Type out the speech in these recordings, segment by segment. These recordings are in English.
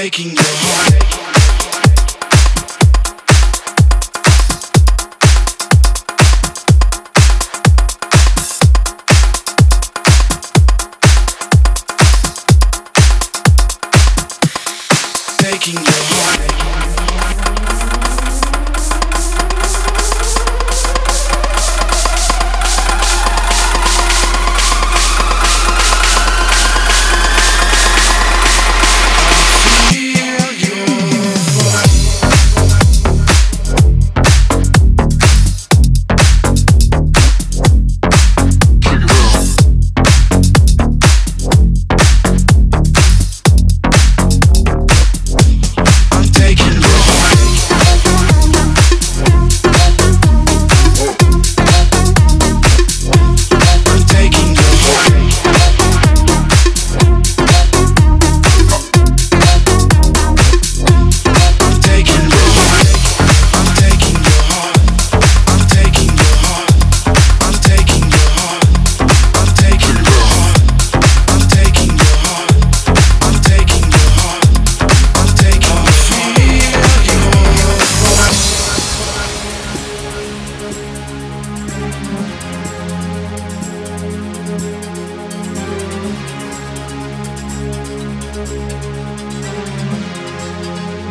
taking your heart. Your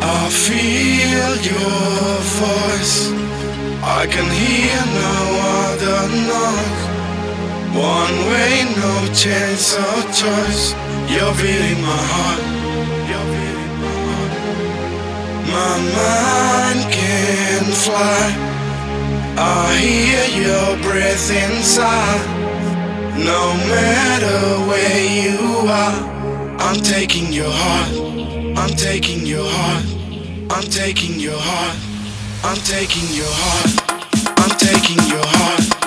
I feel your voice. I can hear no other noise. One way, no chance of choice. You're beating my heart. You're beating my heart. My mind can fly. I hear your breath inside. No matter where you are, I'm taking your heart. I'm taking your heart. I'm taking your heart. I'm taking your heart. I'm taking your heart.